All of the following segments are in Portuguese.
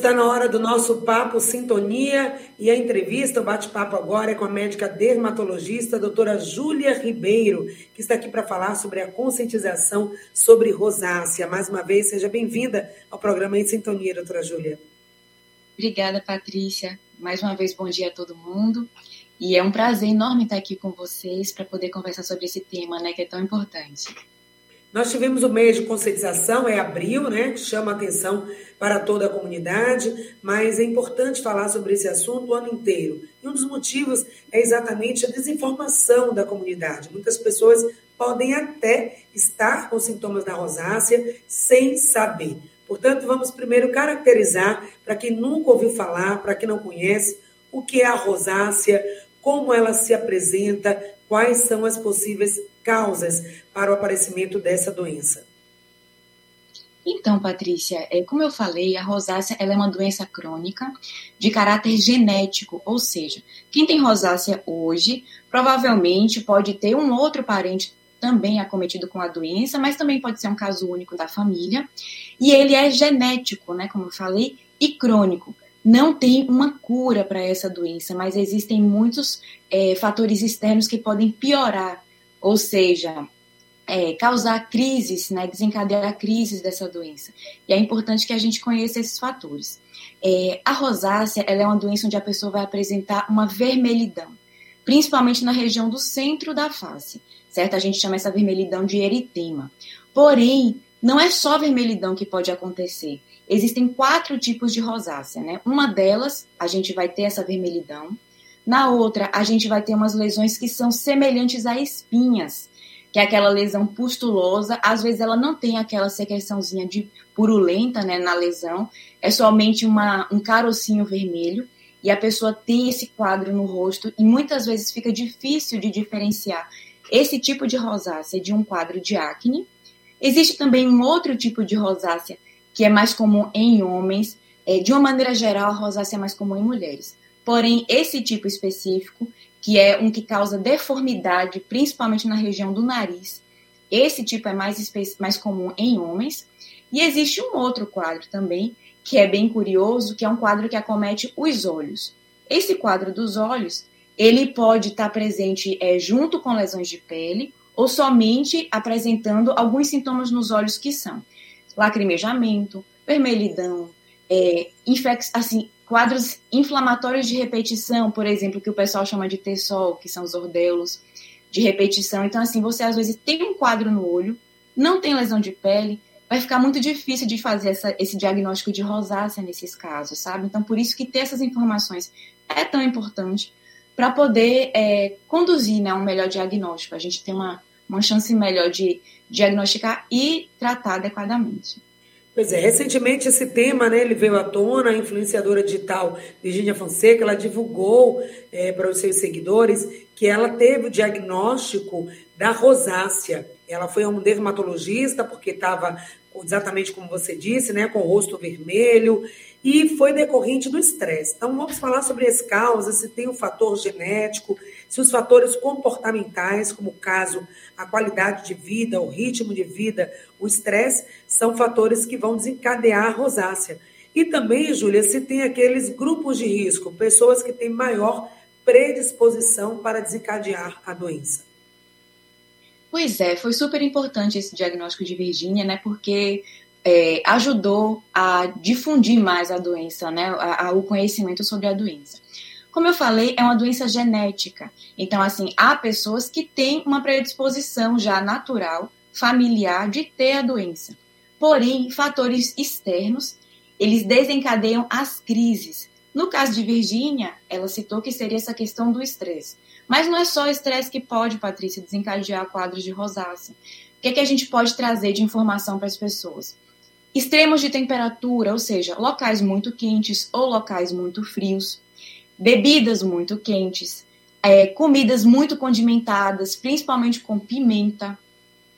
Está na hora do nosso papo Sintonia e a entrevista, o bate-papo agora é com a médica dermatologista, a doutora Júlia Ribeiro, que está aqui para falar sobre a conscientização sobre rosácea. Mais uma vez, seja bem-vinda ao programa Em Sintonia, doutora Júlia. Obrigada, Patrícia. Mais uma vez, bom dia a todo mundo. E é um prazer enorme estar aqui com vocês para poder conversar sobre esse tema, né, que é tão importante. Nós tivemos o mês de conscientização, é abril, né? Que chama atenção para toda a comunidade, mas é importante falar sobre esse assunto o ano inteiro. E um dos motivos é exatamente a desinformação da comunidade. Muitas pessoas podem até estar com sintomas da rosácea sem saber. Portanto, vamos primeiro caracterizar, para quem nunca ouviu falar, para quem não conhece, o que é a rosácea, como ela se apresenta, quais são as possíveis causas para o aparecimento dessa doença? Então, Patrícia, é, como eu falei, a rosácea é uma doença crônica de caráter genético, ou seja, quem tem rosácea hoje provavelmente pode ter um outro parente também acometido com a doença, mas também pode ser um caso único da família. E ele é genético, né, como eu falei, e crônico. Não tem uma cura para essa doença, mas existem muitos é, fatores externos que podem piorar ou seja, é, causar crises, né, desencadear crises dessa doença. E é importante que a gente conheça esses fatores. É, a rosácea é uma doença onde a pessoa vai apresentar uma vermelhidão, principalmente na região do centro da face, certo? A gente chama essa vermelhidão de eritema. Porém, não é só vermelhidão que pode acontecer. Existem quatro tipos de rosácea, né? Uma delas, a gente vai ter essa vermelhidão. Na outra, a gente vai ter umas lesões que são semelhantes a espinhas, que é aquela lesão pustulosa. Às vezes ela não tem aquela secreçãozinha de purulenta né, na lesão, é somente uma, um carocinho vermelho. E a pessoa tem esse quadro no rosto e muitas vezes fica difícil de diferenciar esse tipo de rosácea de um quadro de acne. Existe também um outro tipo de rosácea que é mais comum em homens. É, de uma maneira geral, a rosácea é mais comum em mulheres. Porém, esse tipo específico, que é um que causa deformidade, principalmente na região do nariz, esse tipo é mais, mais comum em homens. E existe um outro quadro também, que é bem curioso, que é um quadro que acomete os olhos. Esse quadro dos olhos, ele pode estar presente é, junto com lesões de pele ou somente apresentando alguns sintomas nos olhos que são lacrimejamento, vermelhidão, é, assim, Quadros inflamatórios de repetição, por exemplo, que o pessoal chama de TESOL, que são os ordelos de repetição. Então, assim, você às vezes tem um quadro no olho, não tem lesão de pele, vai ficar muito difícil de fazer essa, esse diagnóstico de rosácea nesses casos, sabe? Então, por isso que ter essas informações é tão importante para poder é, conduzir né, um melhor diagnóstico. A gente tem uma, uma chance melhor de diagnosticar e tratar adequadamente. Pois é, recentemente esse tema, né, ele veio à tona, a influenciadora digital Virginia Fonseca, ela divulgou é, para os seus seguidores que ela teve o diagnóstico da rosácea. Ela foi a um dermatologista porque estava exatamente como você disse, né, com o rosto vermelho, e foi decorrente do estresse. Então, vamos falar sobre as causas, se tem um fator genético, se os fatores comportamentais, como o caso, a qualidade de vida, o ritmo de vida, o estresse, são fatores que vão desencadear a rosácea. E também, Júlia, se tem aqueles grupos de risco, pessoas que têm maior predisposição para desencadear a doença. Pois é, foi super importante esse diagnóstico de Virgínia, né? Porque é, ajudou a difundir mais a doença, né? A, a, o conhecimento sobre a doença. Como eu falei, é uma doença genética. Então, assim, há pessoas que têm uma predisposição já natural, familiar, de ter a doença. Porém, fatores externos, eles desencadeiam as crises. No caso de Virgínia, ela citou que seria essa questão do estresse. Mas não é só o estresse que pode, Patrícia, desencadear quadros de rosácea. O que, é que a gente pode trazer de informação para as pessoas? Extremos de temperatura, ou seja, locais muito quentes ou locais muito frios, bebidas muito quentes, é, comidas muito condimentadas, principalmente com pimenta,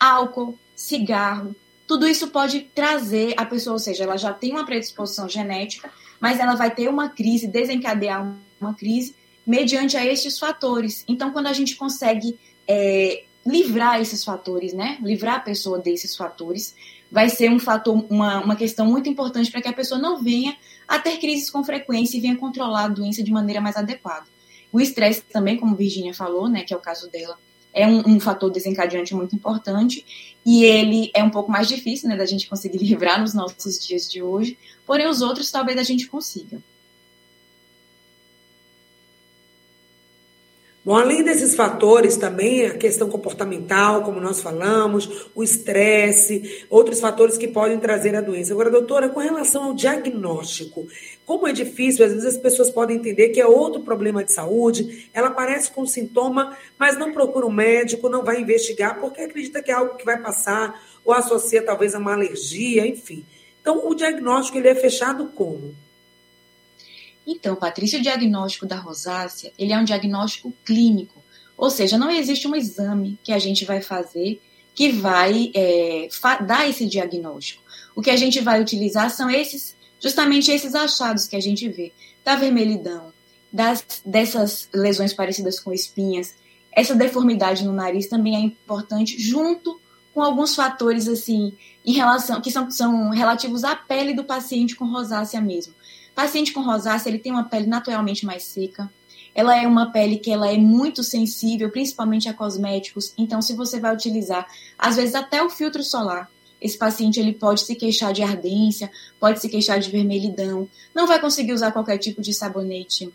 álcool, cigarro. Tudo isso pode trazer a pessoa, ou seja, ela já tem uma predisposição genética, mas ela vai ter uma crise, desencadear uma crise mediante a estes fatores. Então, quando a gente consegue é, livrar esses fatores, né, livrar a pessoa desses fatores, vai ser um fator, uma, uma questão muito importante para que a pessoa não venha a ter crises com frequência e venha controlar a doença de maneira mais adequada. O estresse também, como Virginia falou, né, que é o caso dela, é um, um, fator desencadeante muito importante e ele é um pouco mais difícil né, da gente conseguir livrar nos nossos dias de hoje, porém os outros talvez a gente consiga. Bom, além desses fatores também, a questão comportamental, como nós falamos, o estresse, outros fatores que podem trazer a doença. Agora, doutora, com relação ao diagnóstico, como é difícil, às vezes as pessoas podem entender que é outro problema de saúde, ela aparece com sintoma, mas não procura um médico, não vai investigar, porque acredita que é algo que vai passar, ou associa talvez a uma alergia, enfim. Então, o diagnóstico ele é fechado como? Então, Patrícia, o diagnóstico da rosácea, ele é um diagnóstico clínico, ou seja, não existe um exame que a gente vai fazer que vai é, dar esse diagnóstico. O que a gente vai utilizar são esses, justamente esses achados que a gente vê da vermelhidão, das, dessas lesões parecidas com espinhas, essa deformidade no nariz também é importante, junto com alguns fatores assim em relação que são, são relativos à pele do paciente com rosácea mesmo. Paciente com rosácea, ele tem uma pele naturalmente mais seca. Ela é uma pele que ela é muito sensível, principalmente a cosméticos. Então, se você vai utilizar, às vezes até o filtro solar, esse paciente ele pode se queixar de ardência, pode se queixar de vermelhidão, não vai conseguir usar qualquer tipo de sabonete,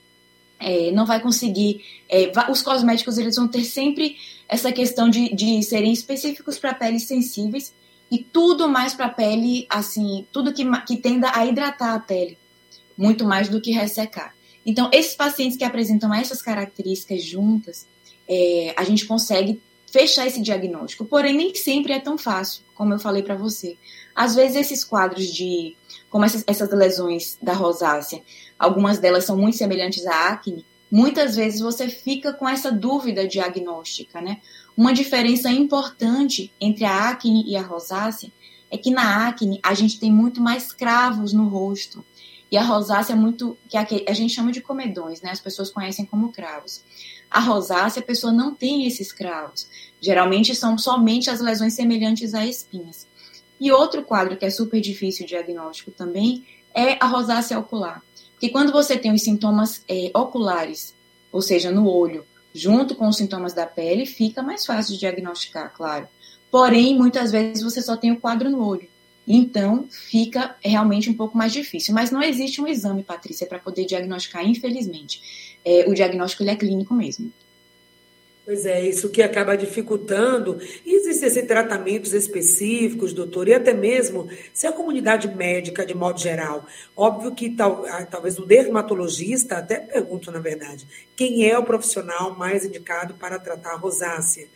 é, não vai conseguir. É, os cosméticos eles vão ter sempre essa questão de, de serem específicos para peles sensíveis e tudo mais para pele, assim, tudo que, que tenda a hidratar a pele muito mais do que ressecar. Então, esses pacientes que apresentam essas características juntas, é, a gente consegue fechar esse diagnóstico. Porém, nem sempre é tão fácil, como eu falei para você. Às vezes, esses quadros de, como essas, essas lesões da rosácea, algumas delas são muito semelhantes à acne, muitas vezes você fica com essa dúvida diagnóstica, né? Uma diferença importante entre a acne e a rosácea é que na acne a gente tem muito mais cravos no rosto. E a rosácea é muito, que a gente chama de comedões, né? As pessoas conhecem como cravos. A rosácea, a pessoa não tem esses cravos. Geralmente são somente as lesões semelhantes a espinhas. E outro quadro que é super difícil de diagnóstico também é a rosácea ocular. Porque quando você tem os sintomas é, oculares, ou seja, no olho, junto com os sintomas da pele, fica mais fácil de diagnosticar, claro. Porém, muitas vezes você só tem o quadro no olho. Então, fica realmente um pouco mais difícil. Mas não existe um exame, Patrícia, para poder diagnosticar, infelizmente. É, o diagnóstico ele é clínico mesmo. Pois é, isso que acaba dificultando. Existem assim, tratamentos específicos, doutor, e até mesmo se a comunidade médica, de modo geral, óbvio que tal, ah, talvez o dermatologista, até pergunto na verdade, quem é o profissional mais indicado para tratar a rosácea?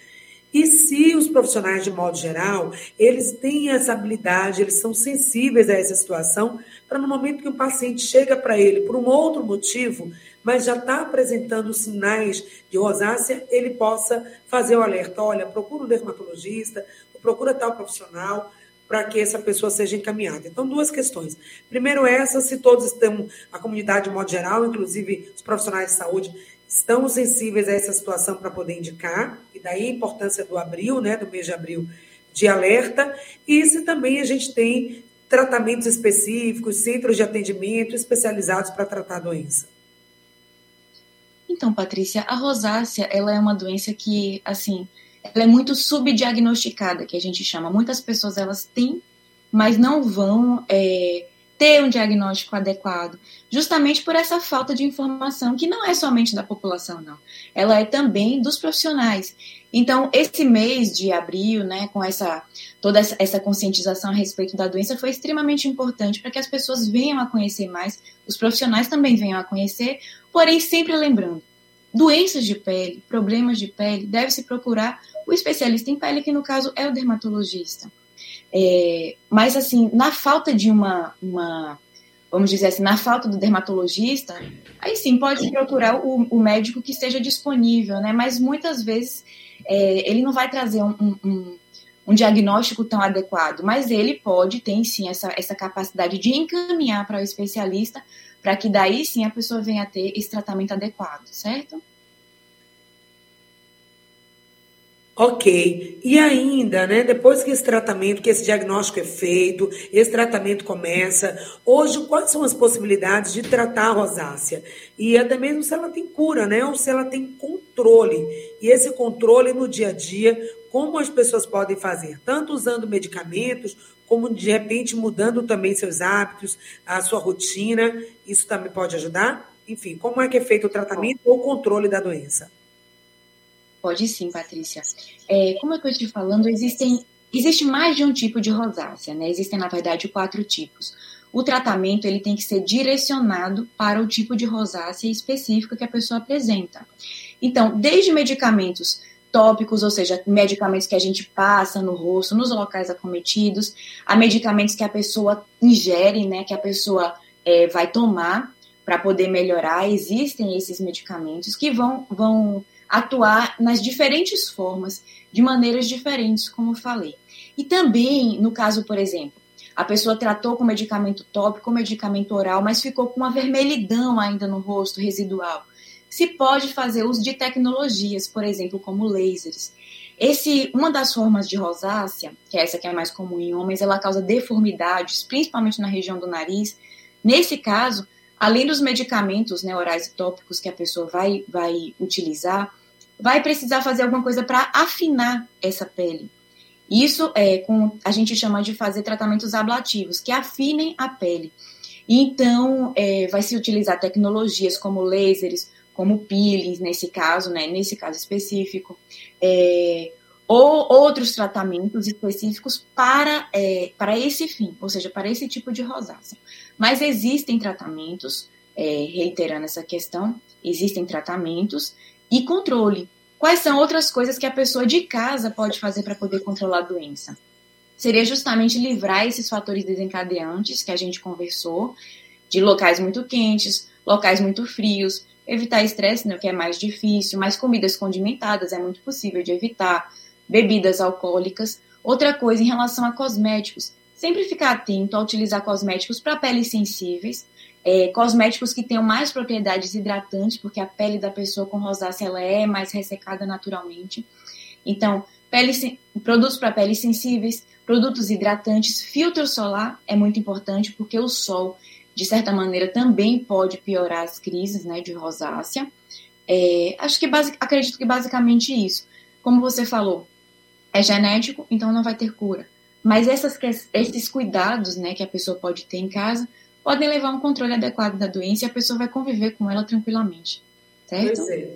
E se os profissionais, de modo geral, eles têm essa habilidade, eles são sensíveis a essa situação, para no momento que o paciente chega para ele por um outro motivo, mas já está apresentando sinais de rosácea, ele possa fazer o alerta: olha, procura um dermatologista, procura tal profissional, para que essa pessoa seja encaminhada. Então, duas questões. Primeiro, essa, se todos estão, a comunidade de modo geral, inclusive os profissionais de saúde, estão sensíveis a essa situação para poder indicar, e daí a importância do abril, né, do mês de abril, de alerta, e se também a gente tem tratamentos específicos, centros de atendimento especializados para tratar a doença. Então, Patrícia, a rosácea, ela é uma doença que, assim, ela é muito subdiagnosticada, que a gente chama. Muitas pessoas, elas têm, mas não vão é, ter um diagnóstico adequado, justamente por essa falta de informação, que não é somente da população, não. Ela é também dos profissionais. Então, esse mês de abril, né, com essa toda essa conscientização a respeito da doença, foi extremamente importante para que as pessoas venham a conhecer mais, os profissionais também venham a conhecer, porém, sempre lembrando, doenças de pele, problemas de pele, deve-se procurar o especialista em pele, que no caso é o dermatologista. É, mas, assim, na falta de uma, uma, vamos dizer assim, na falta do dermatologista, aí sim pode procurar o, o médico que esteja disponível, né? Mas muitas vezes é, ele não vai trazer um, um, um, diagnóstico tão adequado, mas ele pode ter sim essa, essa capacidade de encaminhar para o especialista para que daí sim a pessoa venha a ter esse tratamento adequado, certo? Ok. E ainda, né, depois que esse tratamento, que esse diagnóstico é feito, esse tratamento começa, hoje quais são as possibilidades de tratar a rosácea? E até mesmo se ela tem cura, né, ou se ela tem controle. E esse controle no dia a dia, como as pessoas podem fazer, tanto usando medicamentos, como de repente mudando também seus hábitos, a sua rotina, isso também pode ajudar? Enfim, como é que é feito o tratamento ou controle da doença? Pode sim, Patrícia. É, como eu estou te falando, existem, existe mais de um tipo de rosácea, né? Existem, na verdade, quatro tipos. O tratamento ele tem que ser direcionado para o tipo de rosácea específica que a pessoa apresenta. Então, desde medicamentos tópicos, ou seja, medicamentos que a gente passa no rosto, nos locais acometidos, a medicamentos que a pessoa ingere, né, que a pessoa é, vai tomar para poder melhorar. Existem esses medicamentos que vão, vão atuar nas diferentes formas, de maneiras diferentes, como eu falei. E também, no caso, por exemplo, a pessoa tratou com medicamento tópico, medicamento oral, mas ficou com uma vermelhidão ainda no rosto residual. Se pode fazer uso de tecnologias, por exemplo, como lasers. Esse, uma das formas de rosácea, que é essa que é mais comum em homens, ela causa deformidades, principalmente na região do nariz. Nesse caso, além dos medicamentos né, orais e tópicos que a pessoa vai, vai utilizar, vai precisar fazer alguma coisa para afinar essa pele. Isso é com a gente chama de fazer tratamentos ablativos, que afinem a pele. Então, é, vai se utilizar tecnologias como lasers, como peelings, nesse caso, né, nesse caso específico, é, ou outros tratamentos específicos para, é, para esse fim, ou seja, para esse tipo de rosácea. Mas existem tratamentos, é, reiterando essa questão, existem tratamentos e controle. Quais são outras coisas que a pessoa de casa pode fazer para poder controlar a doença? Seria justamente livrar esses fatores desencadeantes que a gente conversou, de locais muito quentes, locais muito frios, evitar estresse, né, que é mais difícil, mas comidas condimentadas é muito possível de evitar, bebidas alcoólicas. Outra coisa em relação a cosméticos, sempre ficar atento a utilizar cosméticos para peles sensíveis, é, cosméticos que tenham mais propriedades hidratantes, porque a pele da pessoa com rosácea ela é mais ressecada naturalmente. Então, pele, produtos para peles sensíveis, produtos hidratantes, filtro solar é muito importante, porque o sol, de certa maneira, também pode piorar as crises né, de rosácea. É, acho que basic, acredito que basicamente isso. Como você falou, é genético, então não vai ter cura. Mas essas, esses cuidados né, que a pessoa pode ter em casa podem levar a um controle adequado da doença e a pessoa vai conviver com ela tranquilamente. Certo? Pois é.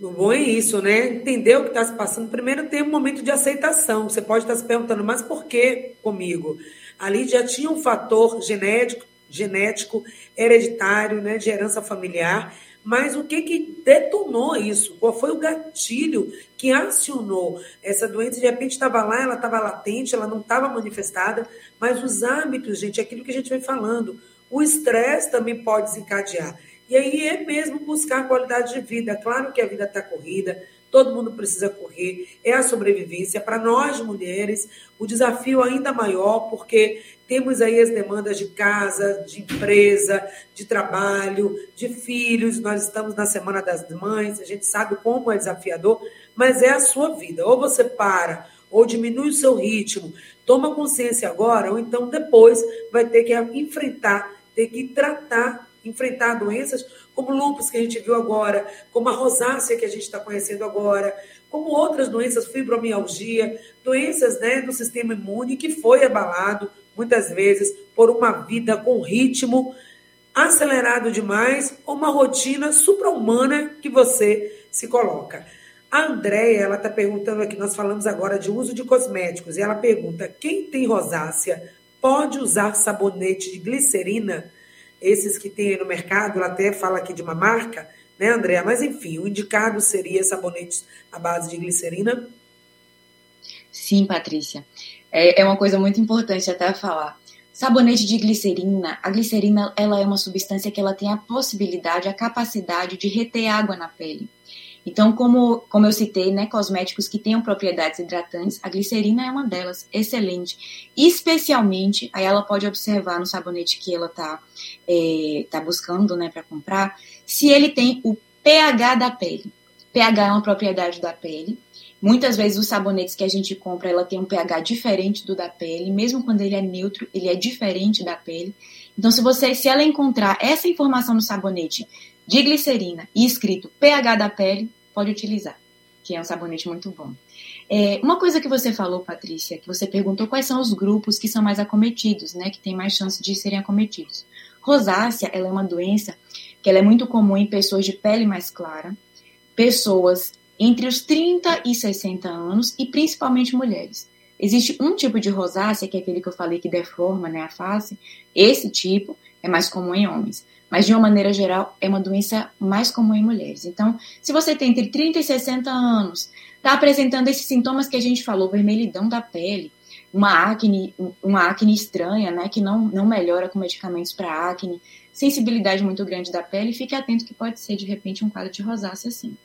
O bom é isso, né? Entender o que está se passando. Primeiro tem um momento de aceitação. Você pode estar se perguntando, mas por que comigo? Ali já tinha um fator genético, genético, hereditário, né, de herança familiar. Mas o que, que detonou isso? Qual foi o gatilho que acionou essa doença? De repente estava lá, ela estava latente, ela não estava manifestada, mas os hábitos, gente, é aquilo que a gente vem falando. O estresse também pode desencadear. E aí é mesmo buscar qualidade de vida. Claro que a vida está corrida, todo mundo precisa correr, é a sobrevivência. Para nós, mulheres, o desafio ainda maior, porque temos aí as demandas de casa, de empresa, de trabalho, de filhos. Nós estamos na Semana das Mães, a gente sabe como é desafiador, mas é a sua vida. Ou você para, ou diminui o seu ritmo, toma consciência agora, ou então depois vai ter que enfrentar ter que tratar, enfrentar doenças como lúpus que a gente viu agora, como a rosácea que a gente está conhecendo agora, como outras doenças, fibromialgia, doenças né, do sistema imune que foi abalado muitas vezes por uma vida com ritmo acelerado demais ou uma rotina supra-humana que você se coloca. A Andréia, ela está perguntando aqui, nós falamos agora de uso de cosméticos, e ela pergunta, quem tem rosácea pode usar sabonete de glicerina, esses que tem no mercado, ela até fala aqui de uma marca, né, Andréa? Mas enfim, o indicado seria sabonetes à base de glicerina? Sim, Patrícia. É, é uma coisa muito importante até falar. Sabonete de glicerina, a glicerina ela é uma substância que ela tem a possibilidade, a capacidade de reter água na pele. Então, como, como eu citei, né, cosméticos que tenham propriedades hidratantes, a glicerina é uma delas, excelente. Especialmente, aí ela pode observar no sabonete que ela está é, tá buscando né, para comprar, se ele tem o pH da pele. pH é uma propriedade da pele Muitas vezes os sabonetes que a gente compra, ela tem um pH diferente do da pele, mesmo quando ele é neutro, ele é diferente da pele. Então, se você, se ela encontrar essa informação no sabonete de glicerina e escrito pH da pele, pode utilizar, que é um sabonete muito bom. É, uma coisa que você falou, Patrícia, que você perguntou quais são os grupos que são mais acometidos, né, que tem mais chance de serem acometidos. Rosácea, ela é uma doença que ela é muito comum em pessoas de pele mais clara, pessoas entre os 30 e 60 anos e principalmente mulheres. Existe um tipo de rosácea, que é aquele que eu falei que deforma né, a face. Esse tipo é mais comum em homens. Mas, de uma maneira geral, é uma doença mais comum em mulheres. Então, se você tem entre 30 e 60 anos, está apresentando esses sintomas que a gente falou, vermelhidão da pele, uma acne, uma acne estranha, né, que não, não melhora com medicamentos para acne, sensibilidade muito grande da pele, fique atento que pode ser, de repente, um quadro de rosácea, sim.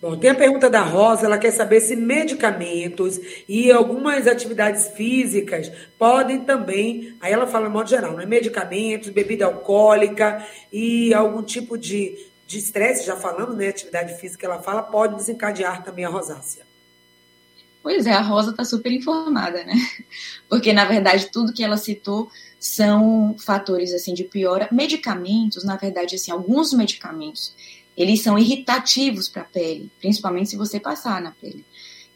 Bom, tem a pergunta da Rosa, ela quer saber se medicamentos e algumas atividades físicas podem também, aí ela fala no modo geral, né? Medicamentos, bebida alcoólica e algum tipo de estresse, já falando, né? Atividade física, ela fala, pode desencadear também a rosácea. Pois é, a Rosa está super informada, né? Porque, na verdade, tudo que ela citou são fatores, assim, de piora. Medicamentos, na verdade, assim, alguns medicamentos eles são irritativos para a pele, principalmente se você passar na pele.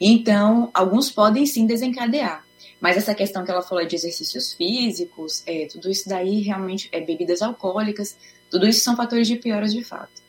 Então, alguns podem sim desencadear. Mas essa questão que ela falou de exercícios físicos, é, tudo isso daí realmente é bebidas alcoólicas, tudo isso são fatores de pioras de fato.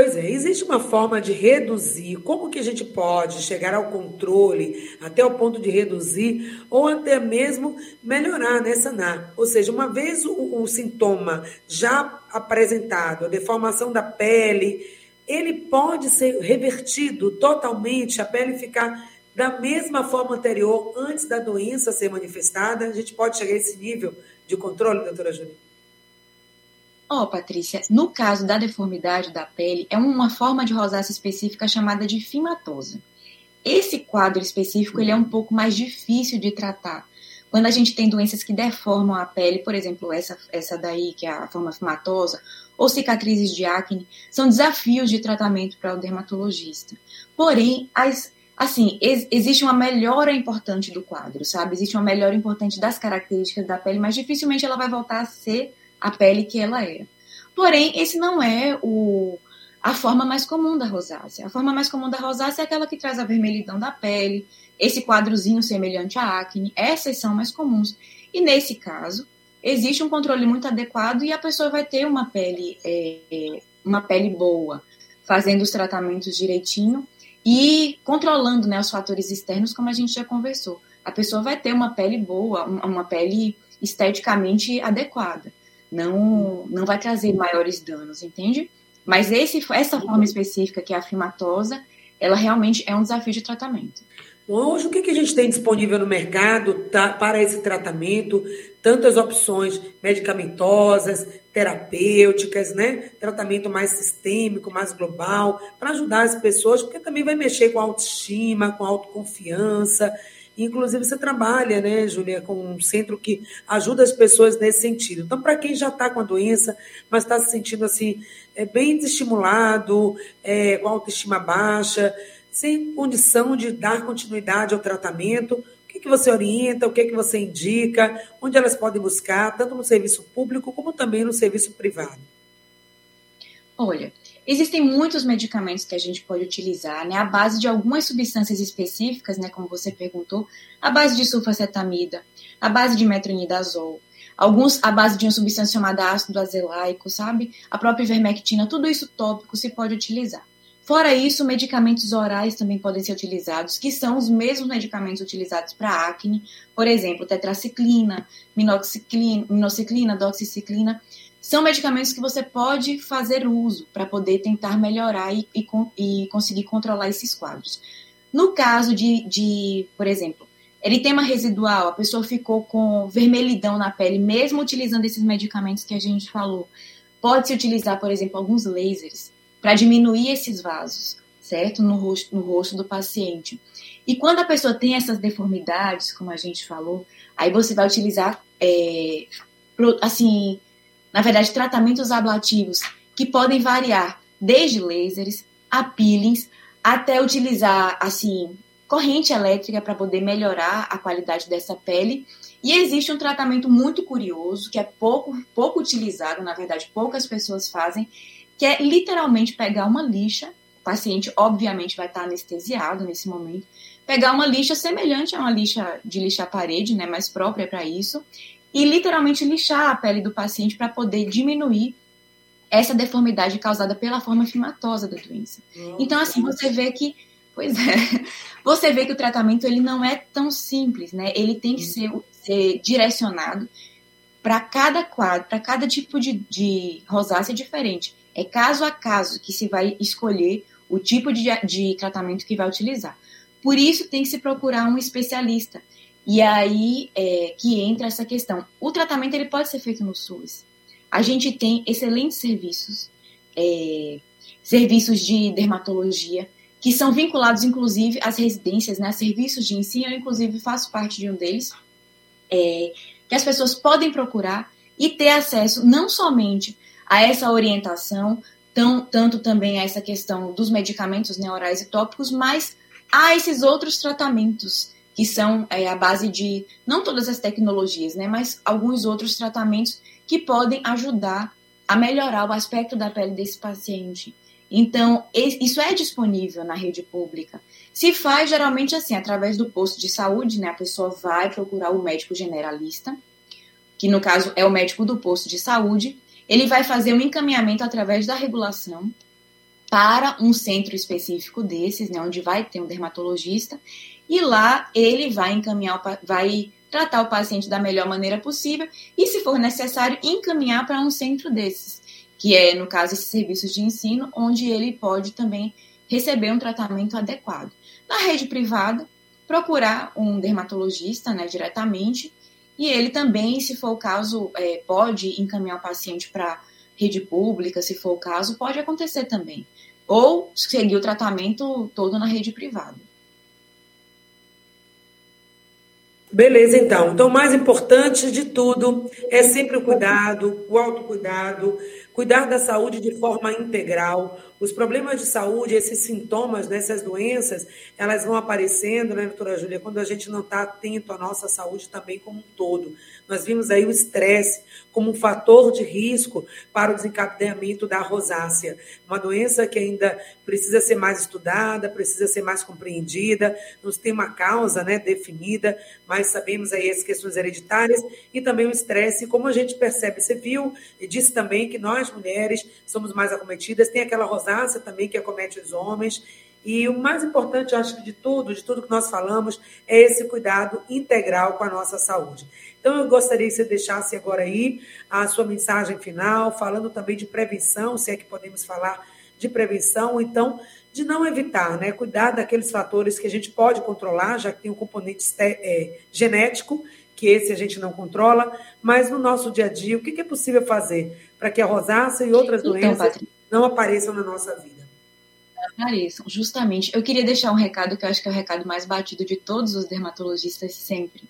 Pois é, existe uma forma de reduzir. Como que a gente pode chegar ao controle até o ponto de reduzir ou até mesmo melhorar, né, sanar? Ou seja, uma vez o, o sintoma já apresentado, a deformação da pele, ele pode ser revertido totalmente, a pele ficar da mesma forma anterior antes da doença ser manifestada. A gente pode chegar a esse nível de controle, doutora Júlia? Ó, oh, Patrícia, no caso da deformidade da pele, é uma forma de rosácea específica chamada de fimatosa. Esse quadro específico ele é um pouco mais difícil de tratar. Quando a gente tem doenças que deformam a pele, por exemplo, essa, essa daí, que é a forma fimatosa, ou cicatrizes de acne, são desafios de tratamento para o dermatologista. Porém, as, assim, ex, existe uma melhora importante do quadro, sabe? Existe uma melhora importante das características da pele, mas dificilmente ela vai voltar a ser a pele que ela é. Porém, esse não é o, a forma mais comum da rosácea. A forma mais comum da rosácea é aquela que traz a vermelhidão da pele, esse quadrozinho semelhante à acne. Essas são mais comuns. E nesse caso, existe um controle muito adequado e a pessoa vai ter uma pele, é, é uma pele boa, fazendo os tratamentos direitinho e controlando né, os fatores externos, como a gente já conversou. A pessoa vai ter uma pele boa, uma pele esteticamente adequada não, não vai trazer maiores danos, entende? Mas esse, essa forma específica, que é a fimatosa, ela realmente é um desafio de tratamento. Hoje, o que, a gente tem disponível no mercado tá, para esse tratamento? Tantas opções medicamentosas, terapêuticas, né? Tratamento mais sistêmico, mais global, para ajudar as pessoas, porque também vai mexer com autoestima, com autoconfiança. Inclusive, você trabalha, né, Julia, com um centro que ajuda as pessoas nesse sentido. Então, para quem já está com a doença, mas está se sentindo assim, é, bem desestimulado, é, com autoestima baixa, sem condição de dar continuidade ao tratamento, o que, que você orienta, o que, que você indica, onde elas podem buscar, tanto no serviço público como também no serviço privado? Olha, Existem muitos medicamentos que a gente pode utilizar, né, à base de algumas substâncias específicas, né, como você perguntou, à base de sulfacetamida, à base de metronidazol, alguns à base de uma substância chamada ácido azelaico, sabe? A própria ivermectina, tudo isso tópico se pode utilizar. Fora isso, medicamentos orais também podem ser utilizados, que são os mesmos medicamentos utilizados para acne, por exemplo, tetraciclina, minoxiclina, minociclina, doxiciclina, são medicamentos que você pode fazer uso para poder tentar melhorar e, e, e, conseguir controlar esses quadros. No caso de, de, por exemplo, eritema residual, a pessoa ficou com vermelhidão na pele, mesmo utilizando esses medicamentos que a gente falou, pode-se utilizar, por exemplo, alguns lasers para diminuir esses vasos, certo? No rosto, no rosto do paciente. E quando a pessoa tem essas deformidades, como a gente falou, aí você vai utilizar, é, assim, na verdade, tratamentos ablativos que podem variar desde lasers a peelings até utilizar, assim, corrente elétrica para poder melhorar a qualidade dessa pele. E existe um tratamento muito curioso, que é pouco, pouco utilizado, na verdade, poucas pessoas fazem, que é literalmente pegar uma lixa, o paciente obviamente vai estar anestesiado nesse momento, pegar uma lixa semelhante a uma lixa de lixar parede, né, mais própria para isso, e literalmente lixar a pele do paciente para poder diminuir essa deformidade causada pela forma fimatosa da doença. Então, assim, você vê que, pois é, você vê que o tratamento ele não é tão simples, né? Ele tem que ser, ser direcionado para cada quadro, para cada tipo de, de rosácea diferente. É caso a caso que se vai escolher o tipo de, de tratamento que vai utilizar. Por isso tem que se procurar um especialista. E aí é, que entra essa questão. O tratamento ele pode ser feito no SUS. A gente tem excelentes serviços, é, serviços de dermatologia, que são vinculados, inclusive, às residências, né, serviços de ensino. Eu, inclusive, faço parte de um deles, é, que as pessoas podem procurar e ter acesso não somente a essa orientação, tão, tanto também a essa questão dos medicamentos neurais e tópicos, mas a esses outros tratamentos que são é, a base de não todas as tecnologias, né, mas alguns outros tratamentos que podem ajudar a melhorar o aspecto da pele desse paciente. Então, isso é disponível na rede pública. Se faz geralmente assim, através do posto de saúde, né? A pessoa vai procurar o médico generalista, que no caso é o médico do posto de saúde. Ele vai fazer um encaminhamento através da regulação para um centro específico desses, né, onde vai ter um dermatologista, e lá ele vai encaminhar, vai tratar o paciente da melhor maneira possível e, se for necessário, encaminhar para um centro desses, que é, no caso, esses serviços de ensino, onde ele pode também receber um tratamento adequado. Na rede privada, procurar um dermatologista né, diretamente e ele também, se for o caso, é, pode encaminhar o paciente para rede pública, se for o caso, pode acontecer também. Ou seguir o tratamento todo na rede privada. Beleza, então. Então, o mais importante de tudo é sempre o cuidado, o autocuidado, cuidar da saúde de forma integral. Os problemas de saúde, esses sintomas, né, essas doenças, elas vão aparecendo, né, doutora Júlia, quando a gente não está atento à nossa saúde também como um todo. Nós vimos aí o estresse como um fator de risco para o desencadeamento da rosácea, uma doença que ainda precisa ser mais estudada, precisa ser mais compreendida, não tem uma causa né, definida, mas sabemos aí as questões hereditárias e também o estresse, como a gente percebe, você viu e disse também que nós mulheres somos mais acometidas, tem aquela rosácea também que acomete os homens, e o mais importante, acho que de tudo, de tudo que nós falamos, é esse cuidado integral com a nossa saúde. Então, eu gostaria que você deixasse agora aí a sua mensagem final, falando também de prevenção, se é que podemos falar de prevenção, então, de não evitar, né? Cuidar daqueles fatores que a gente pode controlar, já que tem um componente é, genético, que esse a gente não controla, mas no nosso dia a dia, o que é possível fazer para que a rosácea e outras então, doenças não apareçam na nossa vida? Apareçam, justamente. Eu queria deixar um recado que eu acho que é o recado mais batido de todos os dermatologistas sempre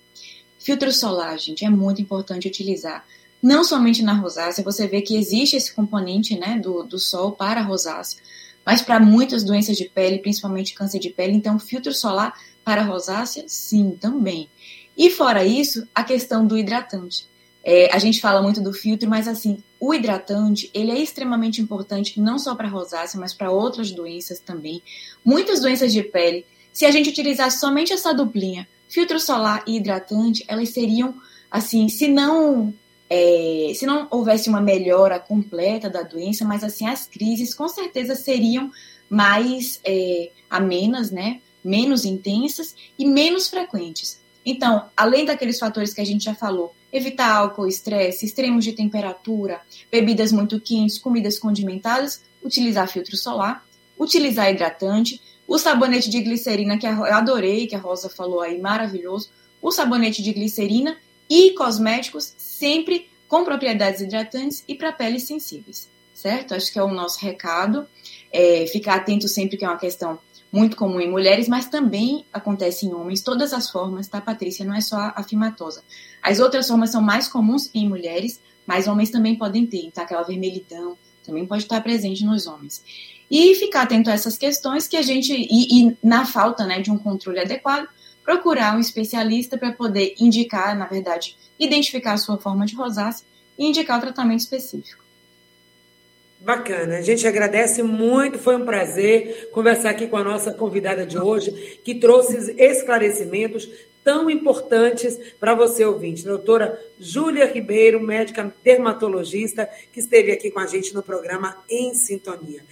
Filtro solar, gente, é muito importante utilizar. Não somente na rosácea, você vê que existe esse componente né, do, do sol para a rosácea, mas para muitas doenças de pele, principalmente câncer de pele, então filtro solar para a rosácea, sim, também. E fora isso, a questão do hidratante. É, a gente fala muito do filtro, mas assim, o hidratante, ele é extremamente importante não só para rosácea, mas para outras doenças também. Muitas doenças de pele, se a gente utilizar somente essa duplinha, filtro solar e hidratante, elas seriam, assim, se não, é, se não houvesse uma melhora completa da doença, mas assim, as crises com certeza seriam mais é, amenas, né? Menos intensas e menos frequentes. Então, além daqueles fatores que a gente já falou, evitar álcool, estresse, extremos de temperatura, bebidas muito quentes, comidas condimentadas, utilizar filtro solar, utilizar hidratante, o sabonete de glicerina, que eu adorei, que a Rosa falou aí, maravilhoso. O sabonete de glicerina e cosméticos, sempre com propriedades hidratantes e para peles sensíveis, certo? Acho que é o nosso recado. É, ficar atento sempre que é uma questão muito comum em mulheres, mas também acontece em homens, todas as formas, tá, Patrícia? Não é só a fimatosa. As outras formas são mais comuns em mulheres, mas homens também podem ter, tá? Aquela vermelhidão também pode estar presente nos homens. E ficar atento a essas questões que a gente, e, e na falta né, de um controle adequado, procurar um especialista para poder indicar, na verdade, identificar a sua forma de rosácea e indicar o tratamento específico. Bacana, a gente agradece muito, foi um prazer conversar aqui com a nossa convidada de hoje, que trouxe esclarecimentos tão importantes para você ouvinte. Doutora Júlia Ribeiro, médica dermatologista, que esteve aqui com a gente no programa Em Sintonia.